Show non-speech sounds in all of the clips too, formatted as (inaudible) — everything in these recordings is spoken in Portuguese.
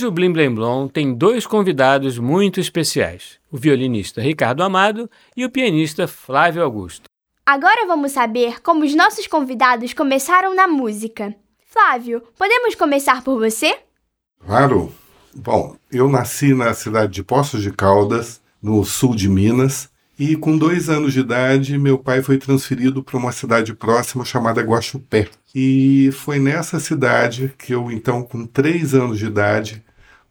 Hoje o Blim Blim Blom tem dois convidados muito especiais: o violinista Ricardo Amado e o pianista Flávio Augusto. Agora vamos saber como os nossos convidados começaram na música. Flávio, podemos começar por você? Claro. Bom, eu nasci na cidade de Poços de Caldas, no sul de Minas, e com dois anos de idade, meu pai foi transferido para uma cidade próxima chamada Guaxupé. E foi nessa cidade que eu, então, com três anos de idade,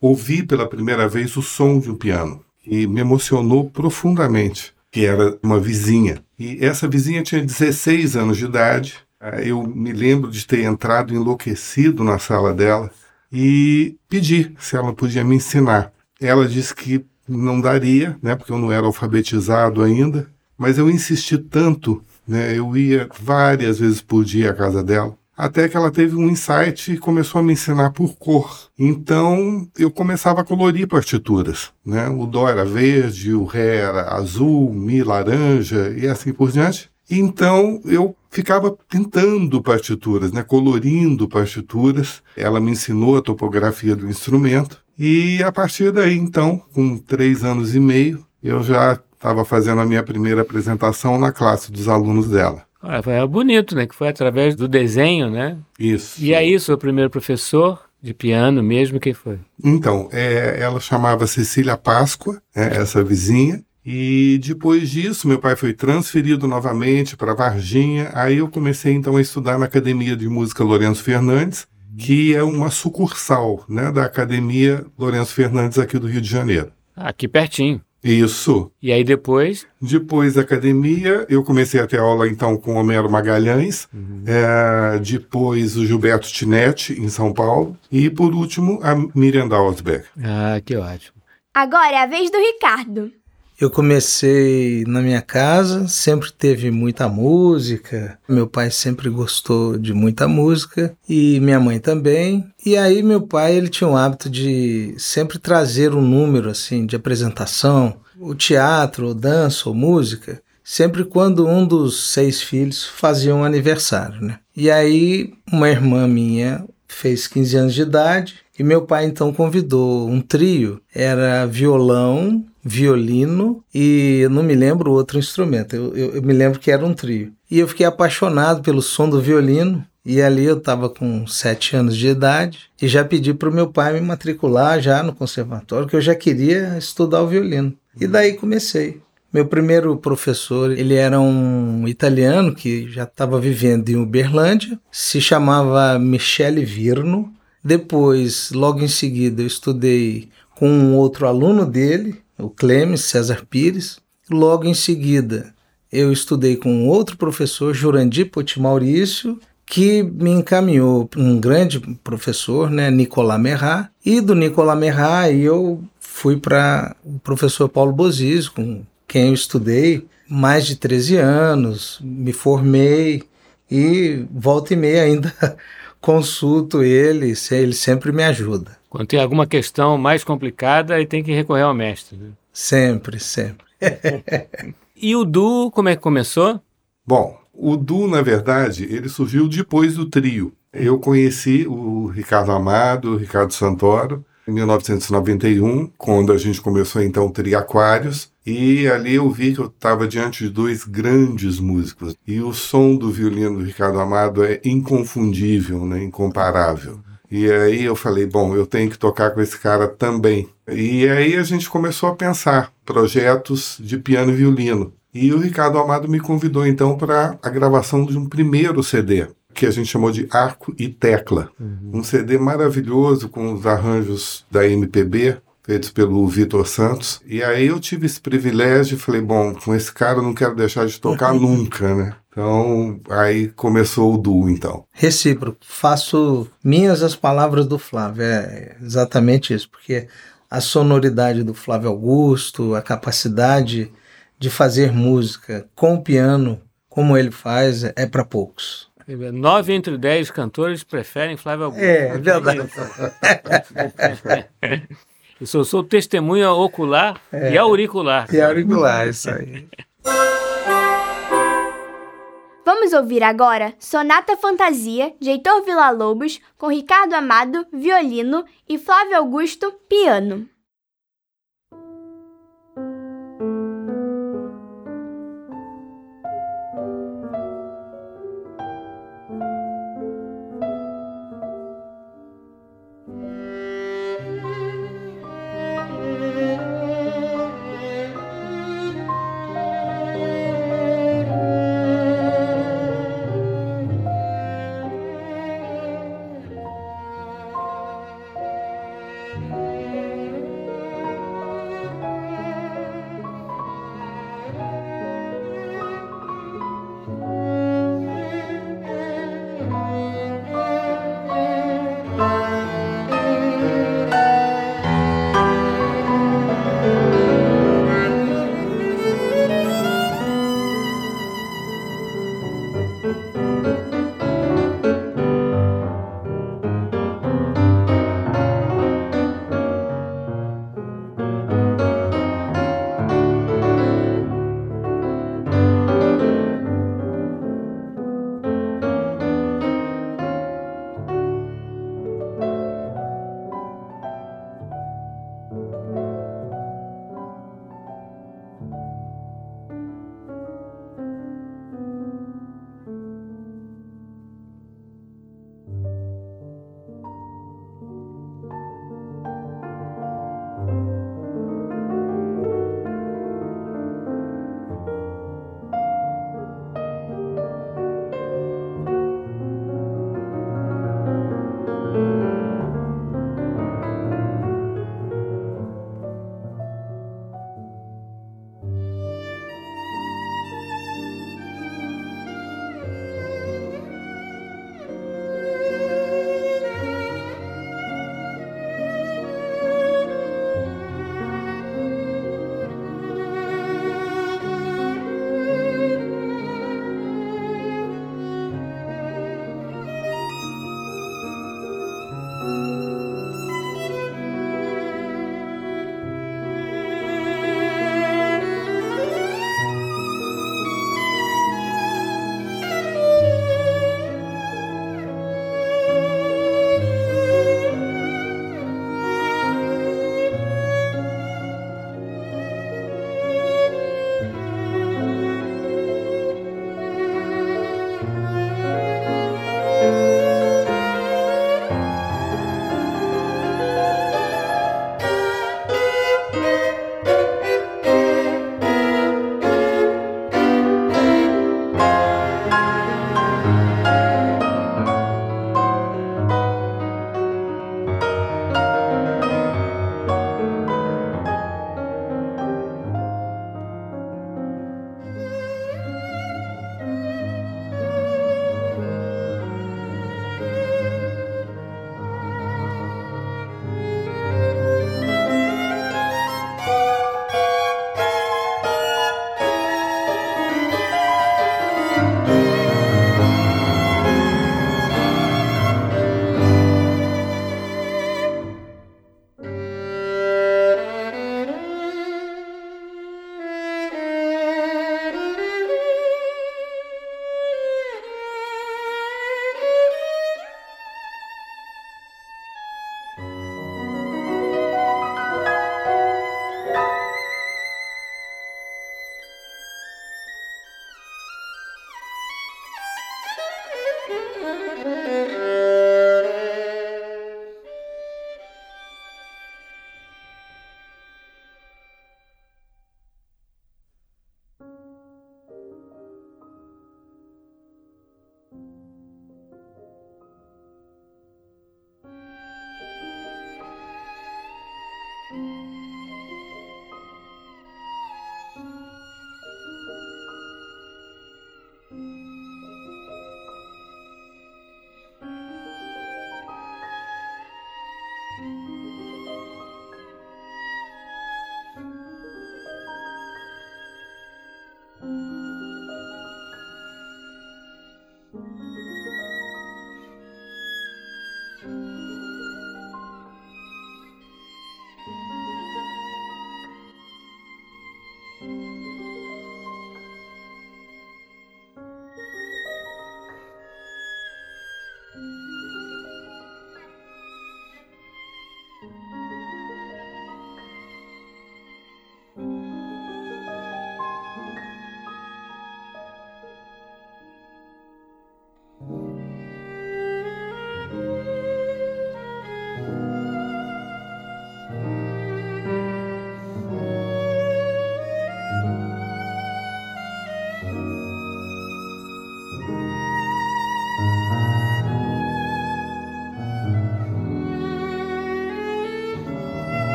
ouvi pela primeira vez o som de um piano. E me emocionou profundamente, que era uma vizinha. E essa vizinha tinha 16 anos de idade. Ah, eu me lembro de ter entrado enlouquecido na sala dela e pedi se ela podia me ensinar. Ela disse que não daria, né, porque eu não era alfabetizado ainda, mas eu insisti tanto, né, eu ia várias vezes por dia à casa dela, até que ela teve um insight e começou a me ensinar por cor. Então eu começava a colorir partituras, né? O dó era verde, o ré era azul, mi laranja e assim por diante. Então eu ficava pintando partituras, né, colorindo partituras. Ela me ensinou a topografia do instrumento e a partir daí, então, com três anos e meio, eu já estava fazendo a minha primeira apresentação na classe dos alunos dela. Ah, foi bonito, né? Que foi através do desenho, né? Isso. E aí, seu primeiro professor de piano mesmo, quem foi? Então, é, ela chamava Cecília Páscoa, é, essa vizinha, e depois disso, meu pai foi transferido novamente para Varginha. Aí eu comecei então a estudar na Academia de Música Lourenço Fernandes, que é uma sucursal né, da Academia Lourenço Fernandes aqui do Rio de Janeiro. Aqui pertinho. Isso. E aí depois? Depois da academia, eu comecei a ter aula então com Homero Magalhães, uhum. é, depois o Gilberto Tinetti, em São Paulo, e por último a Miriam Dalsberg. Ah, que ótimo. Agora é a vez do Ricardo. Eu comecei na minha casa, sempre teve muita música. Meu pai sempre gostou de muita música e minha mãe também. E aí meu pai ele tinha o hábito de sempre trazer um número assim de apresentação, o teatro, ou dança ou música, sempre quando um dos seis filhos fazia um aniversário, né? E aí uma irmã minha fez 15 anos de idade e meu pai então convidou um trio, era violão, violino e não me lembro outro instrumento. Eu, eu, eu, me lembro que era um trio. E eu fiquei apaixonado pelo som do violino. E ali eu estava com sete anos de idade e já pedi para o meu pai me matricular já no conservatório, que eu já queria estudar o violino. E daí comecei. Meu primeiro professor, ele era um italiano que já estava vivendo em Uberlândia, se chamava Michele Virno. Depois, logo em seguida, eu estudei com um outro aluno dele, o Clemes César Pires. Logo em seguida, eu estudei com outro professor, Jurandir Poti Maurício, que me encaminhou um grande professor, né, Nicolas Merrat. E do Nicolas Merrat eu fui para o professor Paulo Bozis, com quem eu estudei mais de 13 anos, me formei e volta e meia ainda (laughs) consulto ele, ele sempre me ajuda. Quando tem alguma questão mais complicada, aí tem que recorrer ao mestre. Né? Sempre, sempre. (laughs) e o Du, como é que começou? Bom, o Du, na verdade, ele surgiu depois do trio. Eu conheci o Ricardo Amado, o Ricardo Santoro, em 1991, quando a gente começou então o Trio Aquários, e ali eu vi que eu estava diante de dois grandes músicos. E o som do violino do Ricardo Amado é inconfundível, né? incomparável. E aí eu falei, bom, eu tenho que tocar com esse cara também. E aí a gente começou a pensar projetos de piano e violino. E o Ricardo Amado me convidou então para a gravação de um primeiro CD, que a gente chamou de Arco e Tecla. Uhum. Um CD maravilhoso com os arranjos da MPB, feitos pelo Vitor Santos. E aí eu tive esse privilégio e falei, bom, com esse cara eu não quero deixar de tocar (laughs) nunca, né? Então, aí começou o duo, então. Recíproco. Faço minhas as palavras do Flávio. É exatamente isso, porque a sonoridade do Flávio Augusto, a capacidade de fazer música com o piano, como ele faz, é para poucos. Nove entre dez cantores preferem Flávio Augusto. É, é verdade. (laughs) (laughs) Eu sou, sou testemunha ocular é, e auricular. E auricular, isso aí. Vamos ouvir agora Sonata Fantasia, de Heitor Villa-Lobos, com Ricardo Amado, violino, e Flávio Augusto, piano.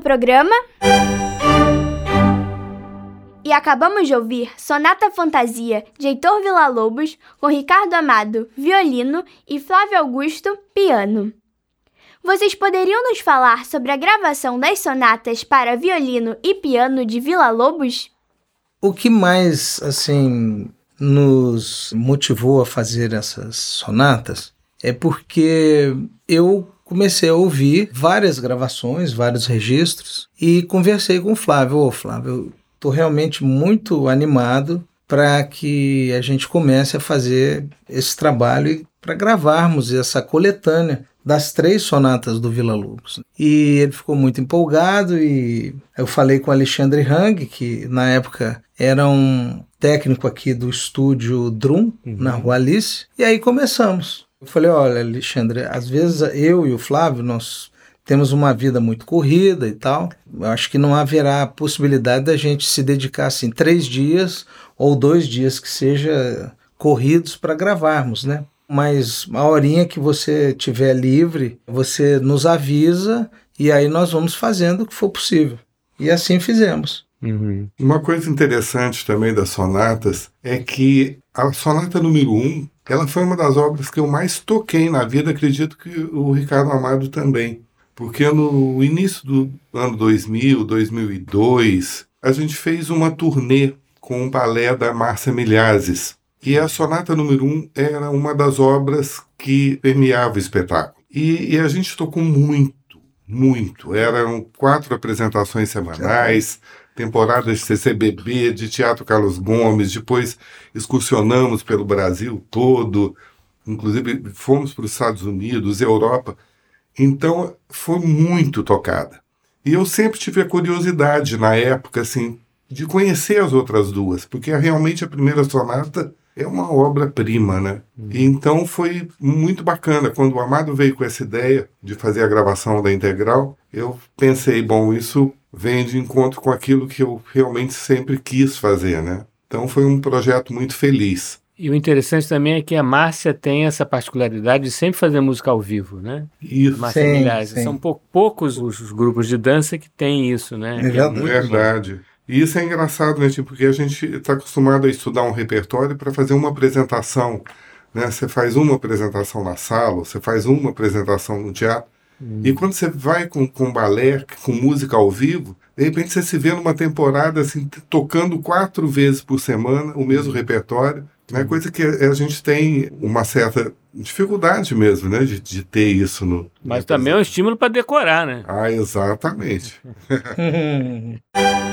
Programa. E acabamos de ouvir Sonata Fantasia de Heitor Villa-Lobos com Ricardo Amado, violino e Flávio Augusto, piano. Vocês poderiam nos falar sobre a gravação das sonatas para violino e piano de Villa-Lobos? O que mais, assim, nos motivou a fazer essas sonatas é porque eu comecei a ouvir várias gravações, vários registros e conversei com o Flávio. Ô, Flávio, estou realmente muito animado para que a gente comece a fazer esse trabalho para gravarmos essa coletânea das três sonatas do Vila Lobos. E ele ficou muito empolgado e eu falei com Alexandre Hang, que na época era um técnico aqui do estúdio Drum, uhum. na Rua Alice, e aí começamos. Eu falei, olha, Alexandre, às vezes eu e o Flávio, nós temos uma vida muito corrida e tal. Eu acho que não haverá possibilidade da gente se dedicar assim três dias ou dois dias que seja corridos para gravarmos, né? Mas a horinha que você tiver livre, você nos avisa e aí nós vamos fazendo o que for possível. E assim fizemos. Uhum. Uma coisa interessante também das sonatas é que a sonata número um, ela foi uma das obras que eu mais toquei na vida, acredito que o Ricardo Amado também. Porque no início do ano 2000, 2002, a gente fez uma turnê com o balé da Márcia Milhazes. E a sonata número um era uma das obras que permeava o espetáculo. E, e a gente tocou muito, muito. Eram quatro apresentações semanais temporada de CCBB, de Teatro Carlos Gomes, depois excursionamos pelo Brasil todo, inclusive fomos para os Estados Unidos, Europa. Então foi muito tocada. E eu sempre tive a curiosidade na época, assim, de conhecer as outras duas, porque realmente a primeira sonata é uma obra-prima, né? Uhum. E então foi muito bacana. Quando o Amado veio com essa ideia de fazer a gravação da integral, eu pensei, bom, isso vem de encontro com aquilo que eu realmente sempre quis fazer, né? Então foi um projeto muito feliz. E o interessante também é que a Márcia tem essa particularidade de sempre fazer música ao vivo, né? Isso. Márcia sim, Milhares. Sim. São pou, poucos os grupos de dança que têm isso, né? É, é verdade. Bom. E isso é engraçado, né? Tipo, porque a gente está acostumado a estudar um repertório para fazer uma apresentação. Né? Você faz uma apresentação na sala, você faz uma apresentação no teatro. Hum. E quando você vai com, com balé, com música ao vivo, de repente você se vê numa temporada assim, tocando quatro vezes por semana o mesmo repertório, né? Hum. coisa que a gente tem uma certa dificuldade mesmo, né, de, de ter isso no. Mas também é um estímulo para decorar, né? Ah, exatamente. (laughs)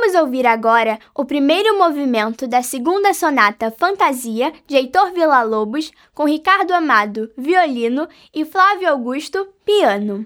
Vamos ouvir agora o primeiro movimento da segunda sonata Fantasia de Heitor Villa-Lobos com Ricardo Amado, violino e Flávio Augusto, piano.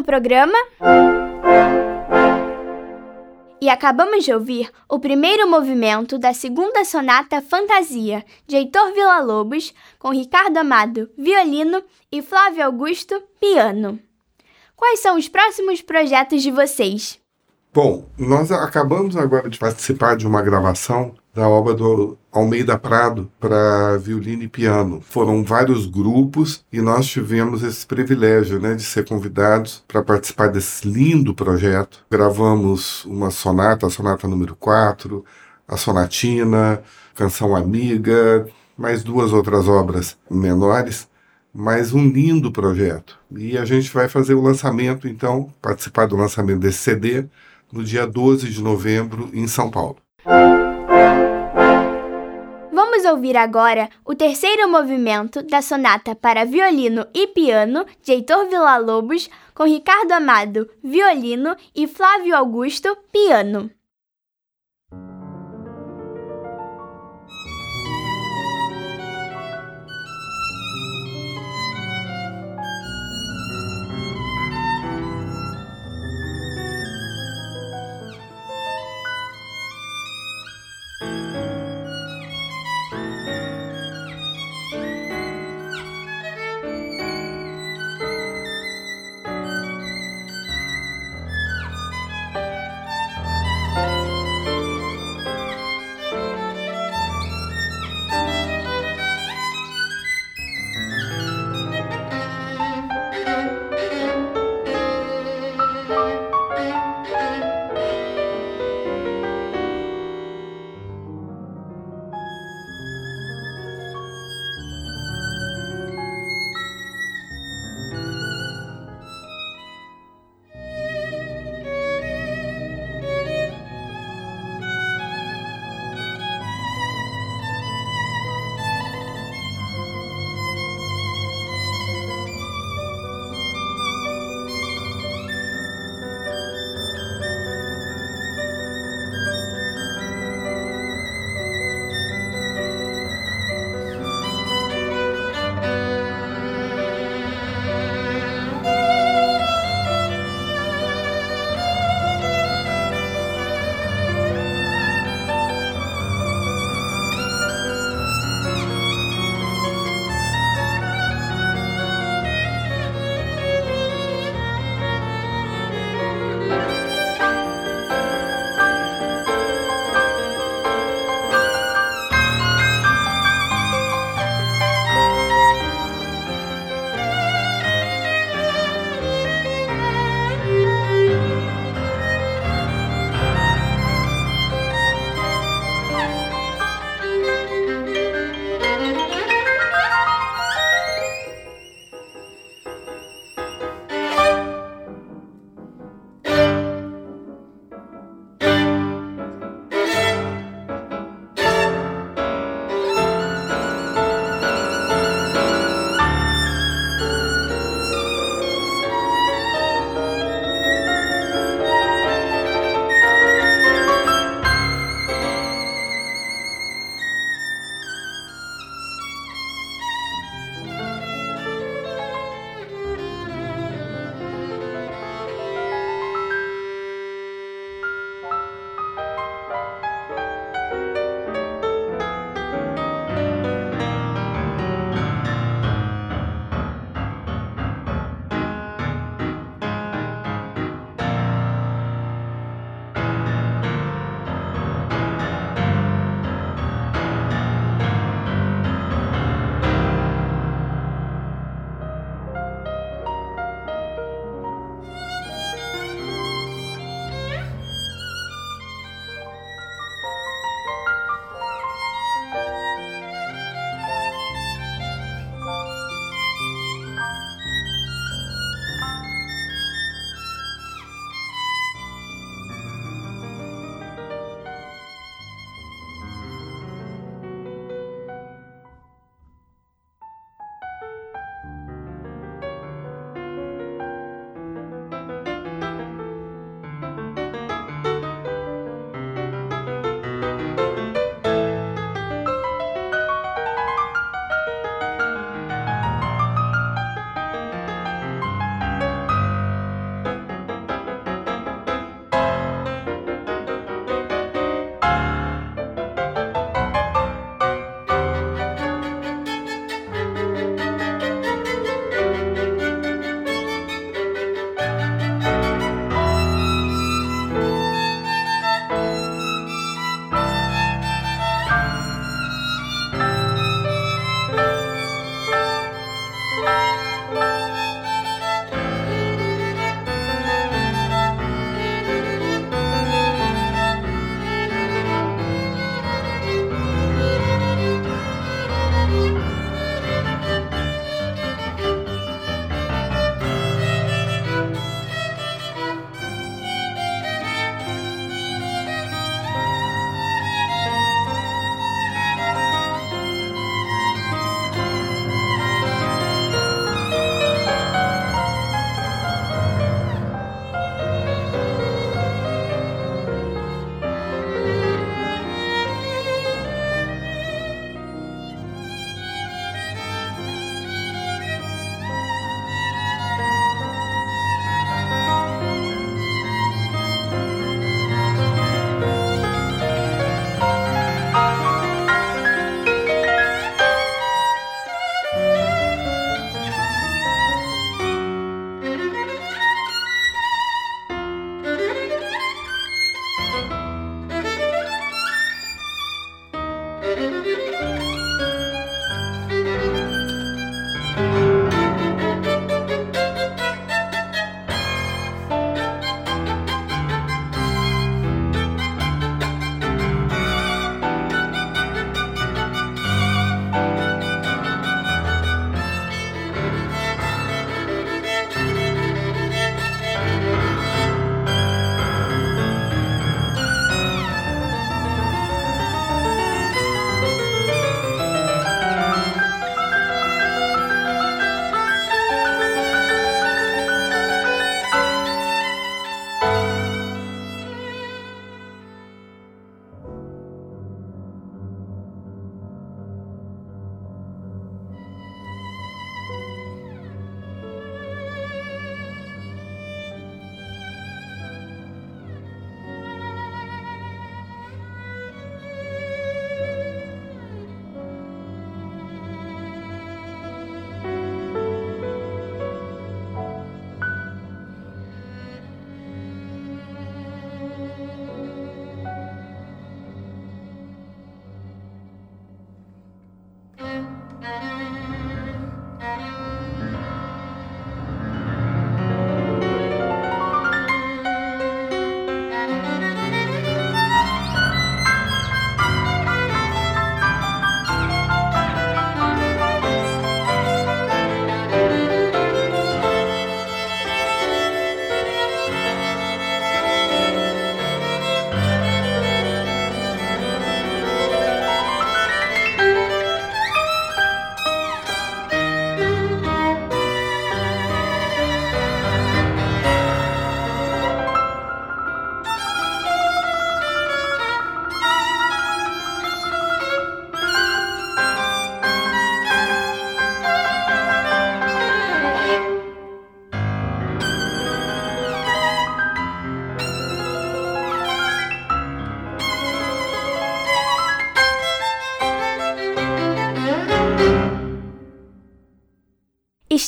No programa. E acabamos de ouvir o primeiro movimento da segunda sonata Fantasia, de Heitor Villa-Lobos, com Ricardo Amado, violino, e Flávio Augusto, piano. Quais são os próximos projetos de vocês? Bom, nós acabamos agora de participar de uma gravação da obra do Almeida Prado para violino e piano. Foram vários grupos e nós tivemos esse privilégio né, de ser convidados para participar desse lindo projeto. Gravamos uma sonata, a sonata número 4, a sonatina, Canção Amiga, mais duas outras obras menores, mas um lindo projeto. E a gente vai fazer o lançamento, então, participar do lançamento desse CD no dia 12 de novembro em São Paulo. Ouvir agora o terceiro movimento da sonata para violino e piano de Heitor Villa-Lobos, com Ricardo Amado, violino, e Flávio Augusto, piano.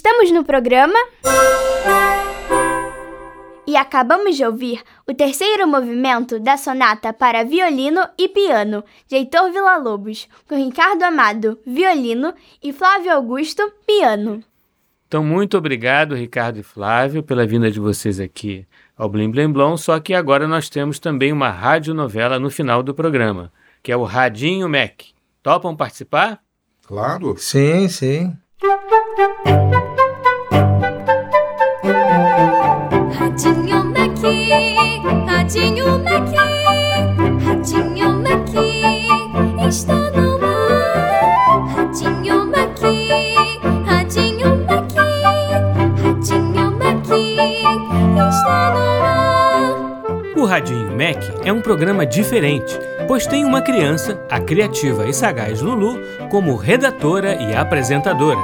Estamos no programa. E acabamos de ouvir o terceiro movimento da sonata para violino e piano de Heitor Villa-Lobos, com Ricardo Amado, violino, e Flávio Augusto, piano. Então, muito obrigado, Ricardo e Flávio, pela vinda de vocês aqui ao Blim Blim Blom, só que agora nós temos também uma radionovela no final do programa, que é o Radinho Mac. Topam participar? Claro. Sim, sim. Radinho Mac, Radinho Mac, Radinho Mac, está no ar. O Radinho Mac é um programa diferente, pois tem uma criança, a criativa e sagaz Lulu, como redatora e apresentadora.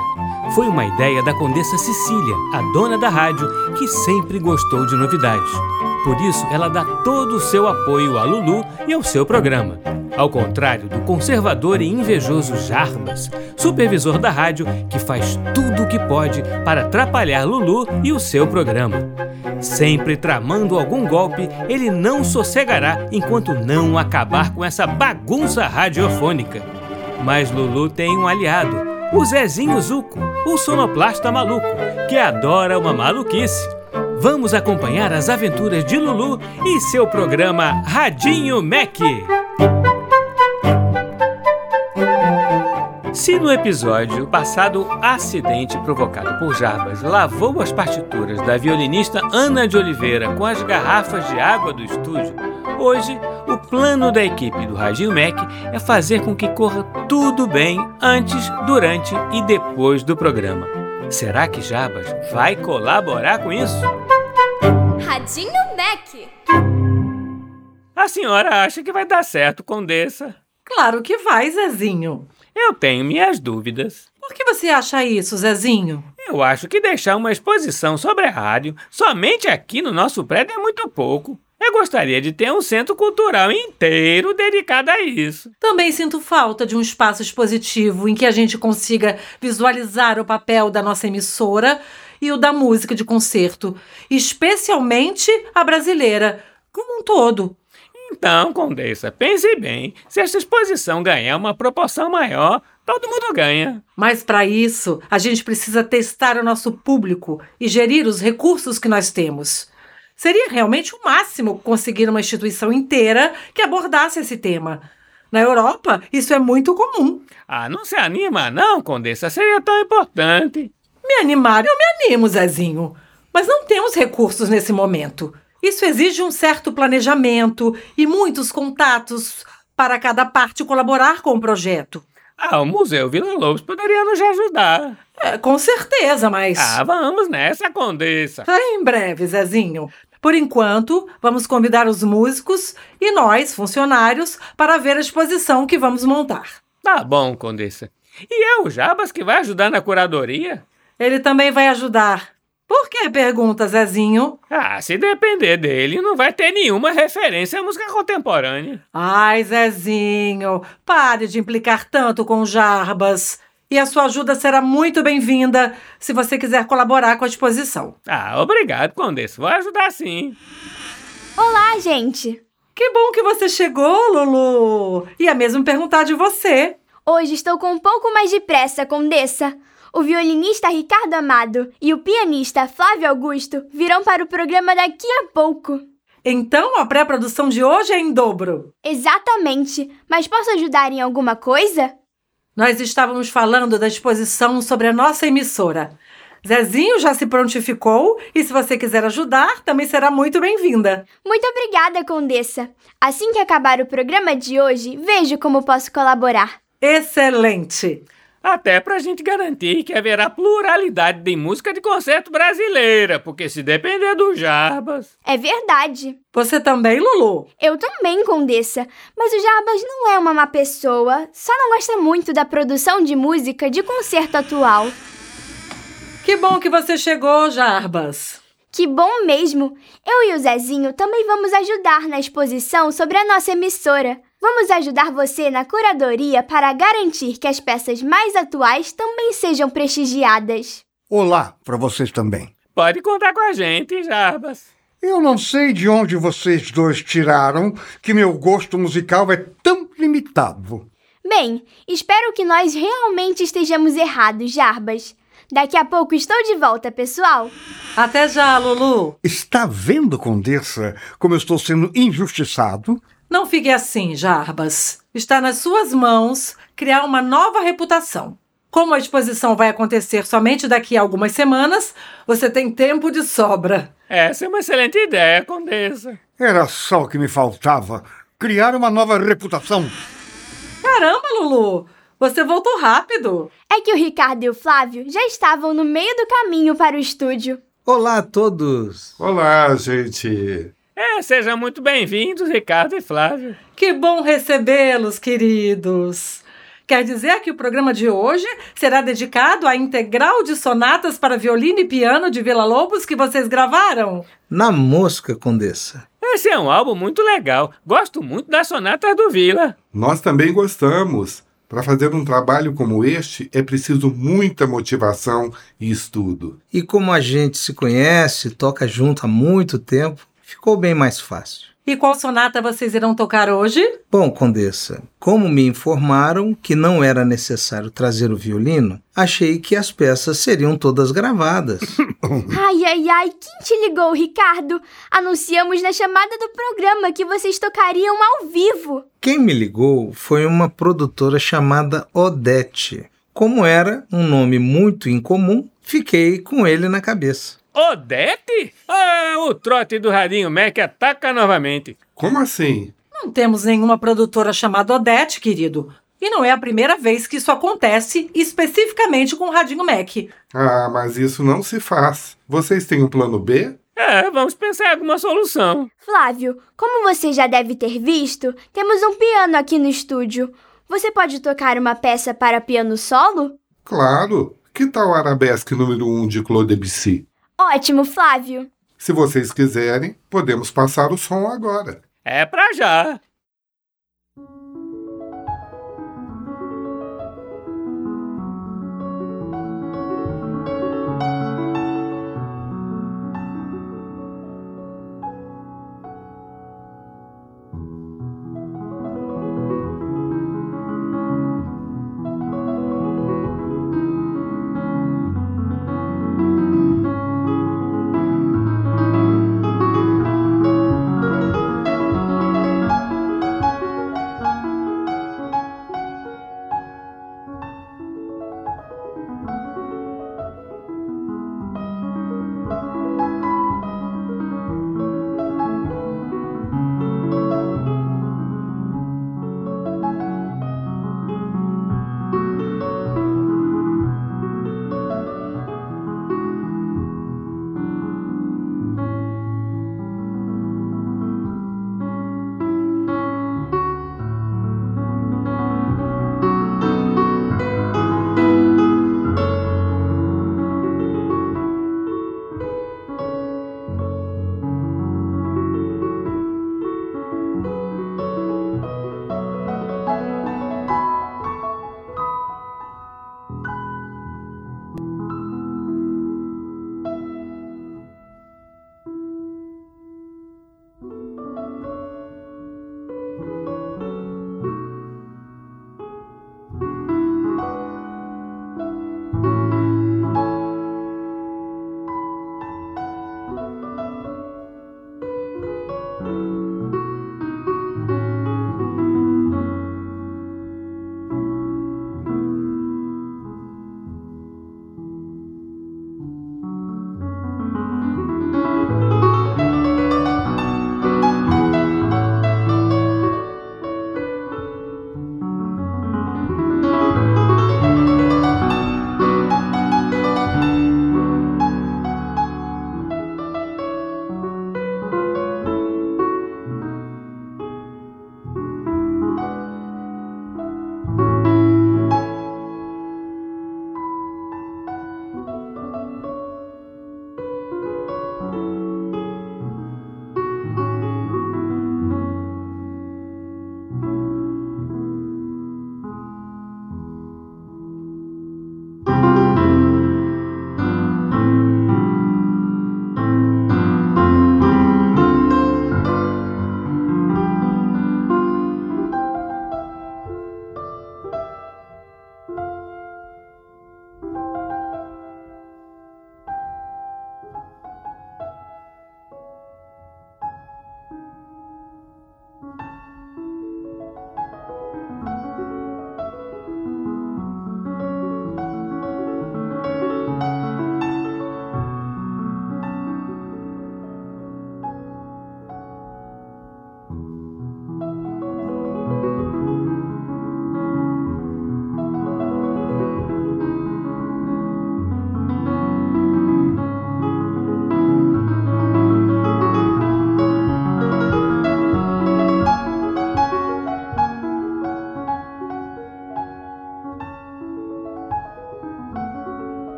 Foi uma ideia da Condessa Cecília, a dona da rádio, que sempre gostou de novidades. Por isso, ela dá todo o seu apoio a Lulu e ao seu programa. Ao contrário do conservador e invejoso Jarbas, supervisor da rádio, que faz tudo o que pode para atrapalhar Lulu e o seu programa. Sempre tramando algum golpe, ele não sossegará enquanto não acabar com essa bagunça radiofônica. Mas Lulu tem um aliado, o Zezinho Zuco, o sonoplasta maluco, que adora uma maluquice. Vamos acompanhar as aventuras de Lulu e seu programa Radinho Mac. Se no episódio passado o acidente provocado por Jarbas lavou as partituras da violinista Ana de Oliveira com as garrafas de água do estúdio, hoje o plano da equipe do Radinho Mac é fazer com que corra tudo bem antes, durante e depois do programa. Será que Jarbas vai colaborar com isso? Radinho Mac. A senhora acha que vai dar certo, Condessa? Claro que vai, Zezinho. Eu tenho minhas dúvidas. Por que você acha isso, Zezinho? Eu acho que deixar uma exposição sobre a rádio somente aqui no nosso prédio é muito pouco. Eu gostaria de ter um centro cultural inteiro dedicado a isso. Também sinto falta de um espaço expositivo em que a gente consiga visualizar o papel da nossa emissora e o da música de concerto, especialmente a brasileira, como um todo. Então, Condessa, pense bem. Se esta exposição ganhar uma proporção maior, todo mundo ganha. Mas para isso, a gente precisa testar o nosso público e gerir os recursos que nós temos. Seria realmente o máximo conseguir uma instituição inteira que abordasse esse tema. Na Europa, isso é muito comum. Ah, não se anima, não, Condessa. Seria tão importante. Me animar, eu me animo, Zezinho. Mas não temos recursos nesse momento. Isso exige um certo planejamento e muitos contatos para cada parte colaborar com o projeto. Ah, o Museu Vila Lobos poderia nos ajudar. É, com certeza, mas. Ah, vamos nessa, Condessa. Em breve, Zezinho. Por enquanto, vamos convidar os músicos e nós, funcionários, para ver a exposição que vamos montar. Tá bom, Condessa. E é o Jabas que vai ajudar na curadoria? Ele também vai ajudar. Por que pergunta, Zezinho? Ah, se depender dele, não vai ter nenhuma referência à música contemporânea. Ai, Zezinho, pare de implicar tanto com o Jarbas. E a sua ajuda será muito bem-vinda se você quiser colaborar com a exposição. Ah, obrigado, Condessa. Vou ajudar sim. Olá, gente! Que bom que você chegou, Lulu! Ia mesmo perguntar de você. Hoje estou com um pouco mais de pressa, Condessa. O violinista Ricardo Amado e o pianista Flávio Augusto virão para o programa daqui a pouco. Então a pré-produção de hoje é em dobro. Exatamente. Mas posso ajudar em alguma coisa? Nós estávamos falando da exposição sobre a nossa emissora. Zezinho já se prontificou e se você quiser ajudar, também será muito bem-vinda. Muito obrigada, Condessa. Assim que acabar o programa de hoje, vejo como posso colaborar. Excelente! Até pra gente garantir que haverá pluralidade de música de concerto brasileira, porque se depender do Jarbas. É verdade. Você também, Lulu? Eu também, Condessa. Mas o Jarbas não é uma má pessoa, só não gosta muito da produção de música de concerto atual. Que bom que você chegou, Jarbas. Que bom mesmo! Eu e o Zezinho também vamos ajudar na exposição sobre a nossa emissora. Vamos ajudar você na curadoria para garantir que as peças mais atuais também sejam prestigiadas. Olá para vocês também. Pode contar com a gente, Jarbas. Eu não sei de onde vocês dois tiraram que meu gosto musical é tão limitado. Bem, espero que nós realmente estejamos errados, Jarbas. Daqui a pouco estou de volta, pessoal. Até já, Lulu. Está vendo, Condessa, como eu estou sendo injustiçado? Não fique assim, Jarbas. Está nas suas mãos criar uma nova reputação. Como a exposição vai acontecer somente daqui a algumas semanas, você tem tempo de sobra. Essa é uma excelente ideia, Condessa. Era só o que me faltava. Criar uma nova reputação. Caramba, Lulu! Você voltou rápido. É que o Ricardo e o Flávio já estavam no meio do caminho para o estúdio. Olá a todos! Olá, gente. É, sejam muito bem-vindos, Ricardo e Flávio. Que bom recebê-los, queridos. Quer dizer que o programa de hoje será dedicado à integral de sonatas para violino e piano de Vila Lobos que vocês gravaram? Na mosca, Condessa. Esse é um álbum muito legal. Gosto muito das sonatas do Vila. Nós também gostamos. Para fazer um trabalho como este, é preciso muita motivação e estudo. E como a gente se conhece, toca junto há muito tempo, ficou bem mais fácil. E qual sonata vocês irão tocar hoje? Bom, Condessa, como me informaram que não era necessário trazer o violino, achei que as peças seriam todas gravadas. (laughs) Ai, ai, ai, quem te ligou, Ricardo? Anunciamos na chamada do programa que vocês tocariam ao vivo. Quem me ligou foi uma produtora chamada Odete. Como era um nome muito incomum, fiquei com ele na cabeça. Odete? Ah, o trote do Radinho Mac ataca novamente. Como assim? Não temos nenhuma produtora chamada Odete, querido. E não é a primeira vez que isso acontece, especificamente com o Radinho Mac. Ah, mas isso não se faz. Vocês têm um plano B? É, vamos pensar em alguma solução. Flávio, como você já deve ter visto, temos um piano aqui no estúdio. Você pode tocar uma peça para piano solo? Claro. Que tal Arabesque número 1 um de Claude Debussy? Ótimo, Flávio. Se vocês quiserem, podemos passar o som agora. É pra já.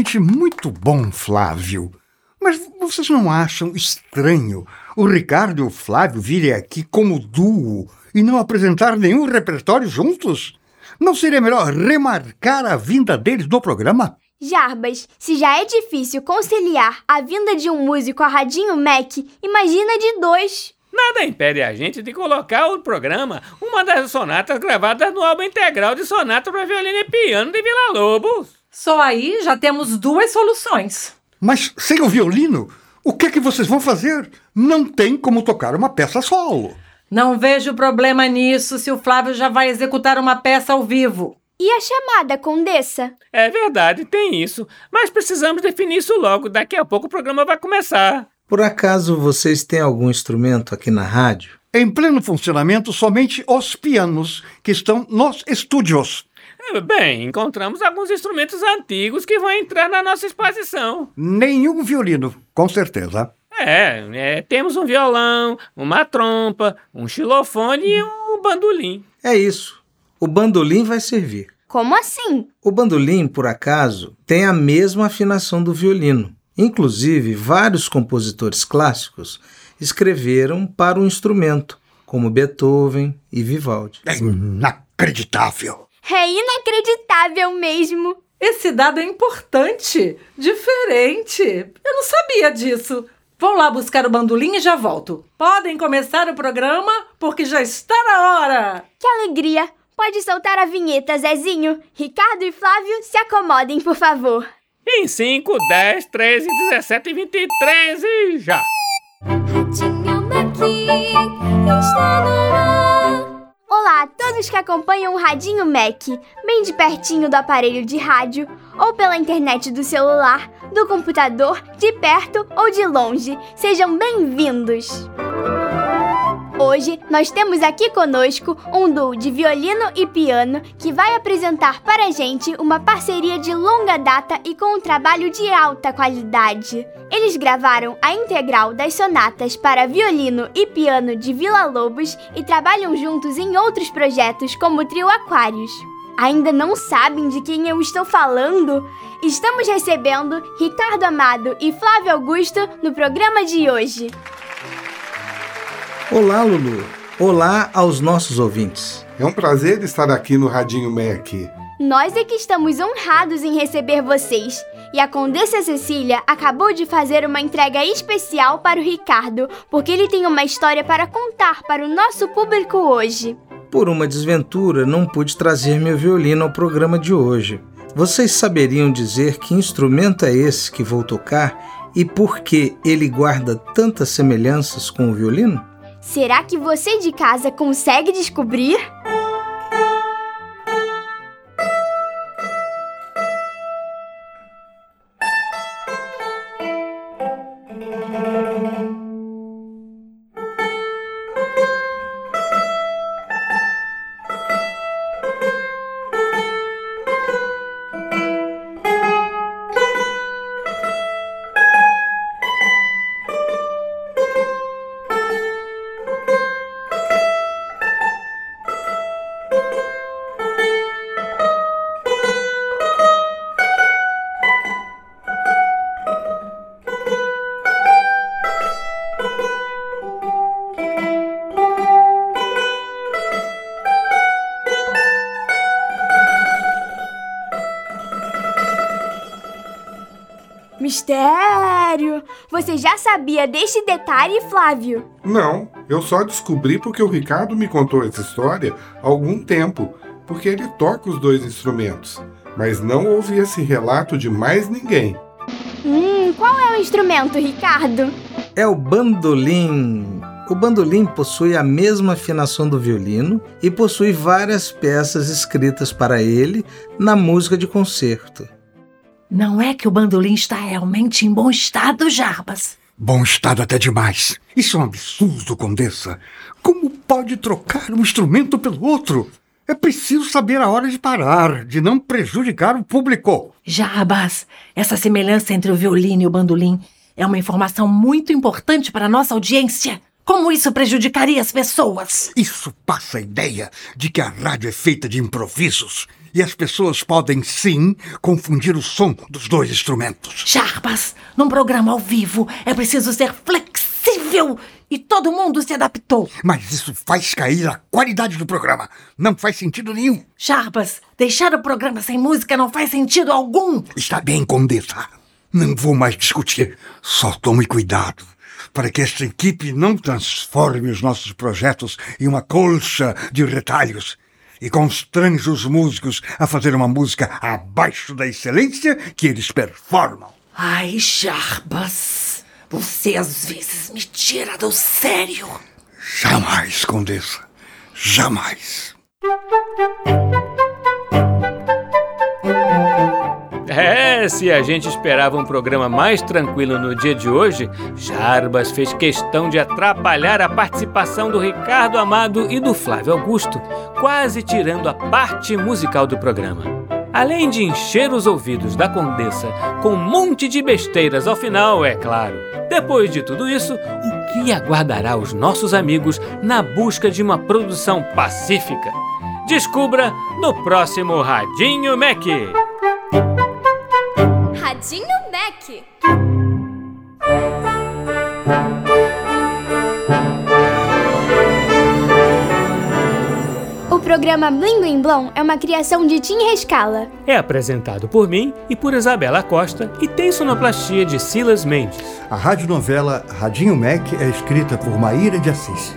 Realmente muito bom, Flávio. Mas vocês não acham estranho o Ricardo e o Flávio virem aqui como duo e não apresentar nenhum repertório juntos? Não seria melhor remarcar a vinda deles no programa? Jarbas, se já é difícil conciliar a vinda de um músico a Radinho Mac, imagina de dois. Nada impede a gente de colocar o programa uma das sonatas gravadas no álbum integral de sonata para violino e piano de Vila Lobos. Só aí já temos duas soluções. Mas sem o violino, o que é que vocês vão fazer? Não tem como tocar uma peça solo. Não vejo problema nisso se o Flávio já vai executar uma peça ao vivo. E a chamada, Condessa? É verdade, tem isso. Mas precisamos definir isso logo. Daqui a pouco o programa vai começar. Por acaso vocês têm algum instrumento aqui na rádio? Em pleno funcionamento, somente os pianos que estão nos estúdios. É, Bem, encontramos alguns instrumentos antigos que vão entrar na nossa exposição. Nenhum violino, com certeza. É, é, temos um violão, uma trompa, um xilofone e um bandolim. É isso. O bandolim vai servir. Como assim? O bandolim, por acaso, tem a mesma afinação do violino. Inclusive, vários compositores clássicos escreveram para o instrumento, como Beethoven e Vivaldi. É inacreditável. É inacreditável mesmo. Esse dado é importante, diferente. Eu não sabia disso. Vou lá buscar o bandolim e já volto. Podem começar o programa, porque já está na hora. Que alegria! Pode soltar a vinheta, Zezinho. Ricardo e Flávio, se acomodem, por favor. Em 5, 10, 13, 17 e 23 e já! Radinho Maqui está no ar. Olá a todos que acompanham o Radinho Mac, bem de pertinho do aparelho de rádio, ou pela internet do celular, do computador, de perto ou de longe. Sejam bem-vindos! Hoje nós temos aqui conosco um duo de violino e piano que vai apresentar para a gente uma parceria de longa data e com um trabalho de alta qualidade. Eles gravaram a integral das sonatas para violino e piano de Vila Lobos e trabalham juntos em outros projetos como o Trio Aquários. Ainda não sabem de quem eu estou falando? Estamos recebendo Ricardo Amado e Flávio Augusto no programa de hoje. Olá, Lulu. Olá aos nossos ouvintes. É um prazer estar aqui no Radinho Mac. Nós é que estamos honrados em receber vocês. E a Condessa Cecília acabou de fazer uma entrega especial para o Ricardo, porque ele tem uma história para contar para o nosso público hoje. Por uma desventura, não pude trazer meu violino ao programa de hoje. Vocês saberiam dizer que instrumento é esse que vou tocar e por que ele guarda tantas semelhanças com o violino? Será que você de casa consegue descobrir? Mistério! Você já sabia deste detalhe, Flávio? Não, eu só descobri porque o Ricardo me contou essa história há algum tempo, porque ele toca os dois instrumentos. Mas não ouvi esse relato de mais ninguém. Hum, qual é o instrumento, Ricardo? É o bandolim. O bandolim possui a mesma afinação do violino e possui várias peças escritas para ele na música de concerto. Não é que o bandolim está realmente em bom estado, Jarbas? Bom estado até demais. Isso é um absurdo, Condessa. Como pode trocar um instrumento pelo outro? É preciso saber a hora de parar, de não prejudicar o público. Jarbas, essa semelhança entre o violino e o bandolim é uma informação muito importante para a nossa audiência. Como isso prejudicaria as pessoas? Isso passa a ideia de que a rádio é feita de improvisos E as pessoas podem sim confundir o som dos dois instrumentos. Jarbas, num programa ao vivo é preciso ser flexível e todo mundo se adaptou. Mas isso faz cair a qualidade do programa. Não faz sentido nenhum. Jarbas, deixar o programa sem música não faz sentido algum. Está bem, Condessa. Não vou mais discutir. Só tome cuidado para que esta equipe não transforme os nossos projetos em uma colcha de retalhos e constrange os músicos a fazer uma música abaixo da excelência que eles performam. Ai, Jarbas, você às vezes me tira do sério. Jamais, Condessa. Jamais. É, se a gente esperava um programa mais tranquilo no dia de hoje, Jarbas fez questão de atrapalhar a participação do Ricardo Amado e do Flávio Augusto, quase tirando a parte musical do programa. Além de encher os ouvidos da Condessa com um monte de besteiras ao final, é claro. Depois de tudo isso, o que aguardará os nossos amigos na busca de uma produção pacífica? Descubra no próximo Radinho Mac. Radinho Mac. O programa Blim Blim Blom é uma criação de Tim Rescala. É apresentado por mim e por Isabela Costa e tem sonoplastia de Silas Mendes. A radionovela Radinho Mac é escrita por Maíra de Assis.